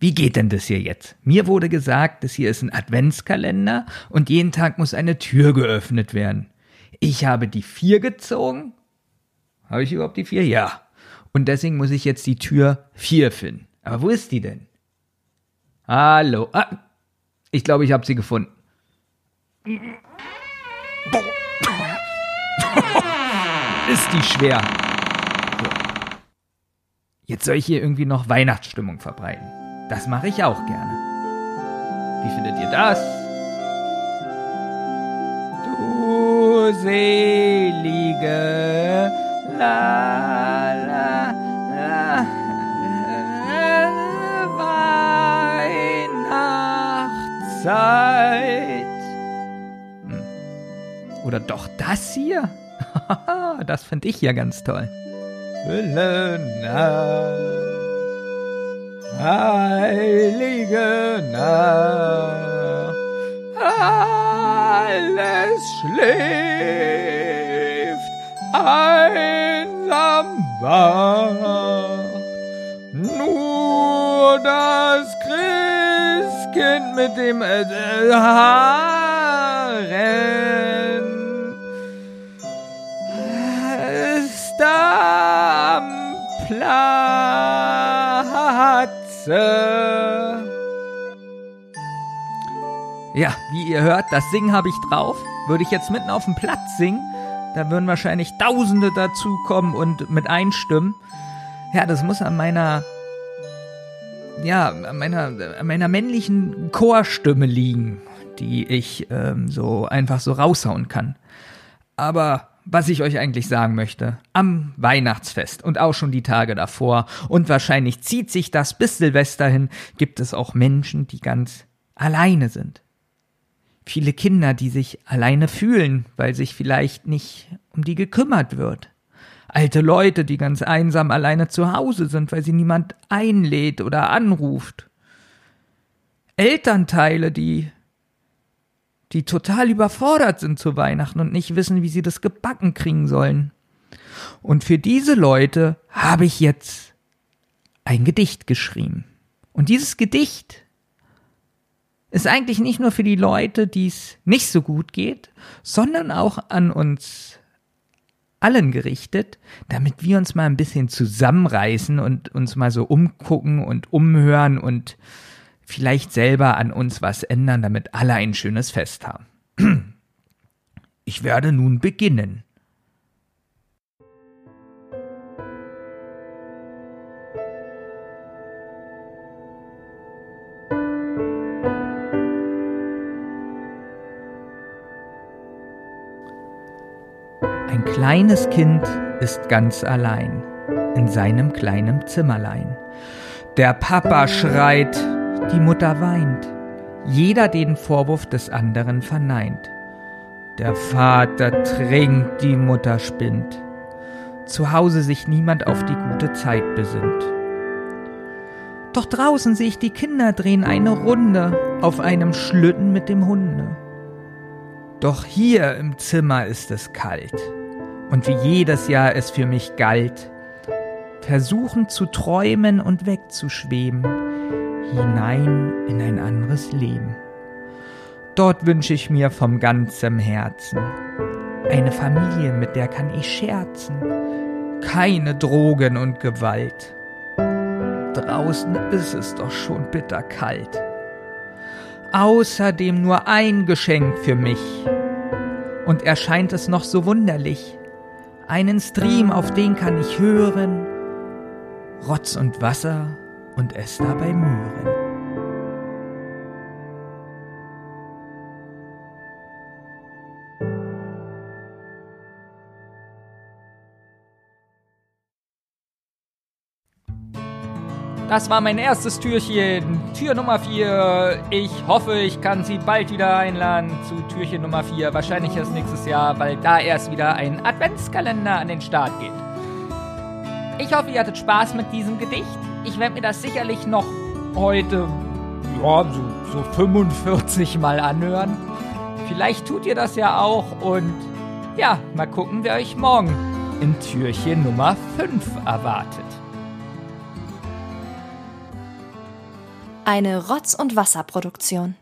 Wie geht denn das hier jetzt? Mir wurde gesagt, das hier ist ein Adventskalender und jeden Tag muss eine Tür geöffnet werden. Ich habe die vier gezogen. Habe ich überhaupt die vier? Ja. Und deswegen muss ich jetzt die Tür vier finden. Aber wo ist die denn? Hallo. Ah, ich glaube, ich habe sie gefunden. Ist die schwer. Jetzt soll ich hier irgendwie noch Weihnachtsstimmung verbreiten. Das mache ich auch gerne. Wie findet ihr das? Du selige la la la Weihnachtszeit. Hm. Oder doch das hier? das finde ich ja ganz toll. Stille heilige Nacht, alles schläft, einsam wacht, nur das Christkind mit dem Haaren ist da. Platze. Ja, wie ihr hört, das Singen habe ich drauf. Würde ich jetzt mitten auf dem Platz singen, da würden wahrscheinlich Tausende dazukommen und mit einstimmen. Ja, das muss an meiner, ja, an meiner, an meiner männlichen Chorstimme liegen, die ich ähm, so einfach so raushauen kann. Aber was ich euch eigentlich sagen möchte. Am Weihnachtsfest und auch schon die Tage davor und wahrscheinlich zieht sich das bis Silvester hin, gibt es auch Menschen, die ganz alleine sind. Viele Kinder, die sich alleine fühlen, weil sich vielleicht nicht um die gekümmert wird. Alte Leute, die ganz einsam alleine zu Hause sind, weil sie niemand einlädt oder anruft. Elternteile, die die total überfordert sind zu Weihnachten und nicht wissen, wie sie das gebacken kriegen sollen. Und für diese Leute habe ich jetzt ein Gedicht geschrieben. Und dieses Gedicht ist eigentlich nicht nur für die Leute, die es nicht so gut geht, sondern auch an uns allen gerichtet, damit wir uns mal ein bisschen zusammenreißen und uns mal so umgucken und umhören und vielleicht selber an uns was ändern, damit alle ein schönes Fest haben. Ich werde nun beginnen. Ein kleines Kind ist ganz allein in seinem kleinen Zimmerlein. Der Papa schreit, die Mutter weint, jeder den Vorwurf des anderen verneint. Der Vater trinkt, die Mutter spinnt, zu Hause sich niemand auf die gute Zeit besinnt. Doch draußen sehe ich die Kinder drehen eine Runde auf einem Schlitten mit dem Hunde. Doch hier im Zimmer ist es kalt, und wie jedes Jahr es für mich galt, versuchen zu träumen und wegzuschweben, hinein in ein anderes Leben. Dort wünsche ich mir vom ganzem Herzen eine Familie, mit der kann ich scherzen, keine Drogen und Gewalt. Draußen ist es doch schon bitterkalt. Außerdem nur ein Geschenk für mich. Und erscheint es noch so wunderlich. Einen Stream, auf den kann ich hören. Rotz und Wasser und es dabei Möhren. Das war mein erstes Türchen, Tür Nummer 4. Ich hoffe, ich kann Sie bald wieder einladen zu Türchen Nummer 4. Wahrscheinlich erst nächstes Jahr, weil da erst wieder ein Adventskalender an den Start geht. Ich hoffe, ihr hattet Spaß mit diesem Gedicht ich werde mir das sicherlich noch heute ja, so, so 45 Mal anhören. Vielleicht tut ihr das ja auch und ja, mal gucken, wer euch morgen in Türchen Nummer 5 erwartet. Eine Rotz- und Wasserproduktion.